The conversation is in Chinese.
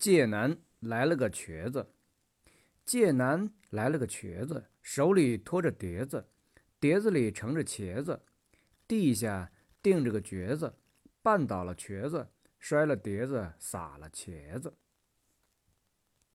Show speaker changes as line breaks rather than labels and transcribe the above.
介南来了个瘸子，介南来了个瘸子，手里托着碟子，碟子里盛着茄子，地下钉着个橛子，绊倒了瘸子，摔了碟子，撒了茄子。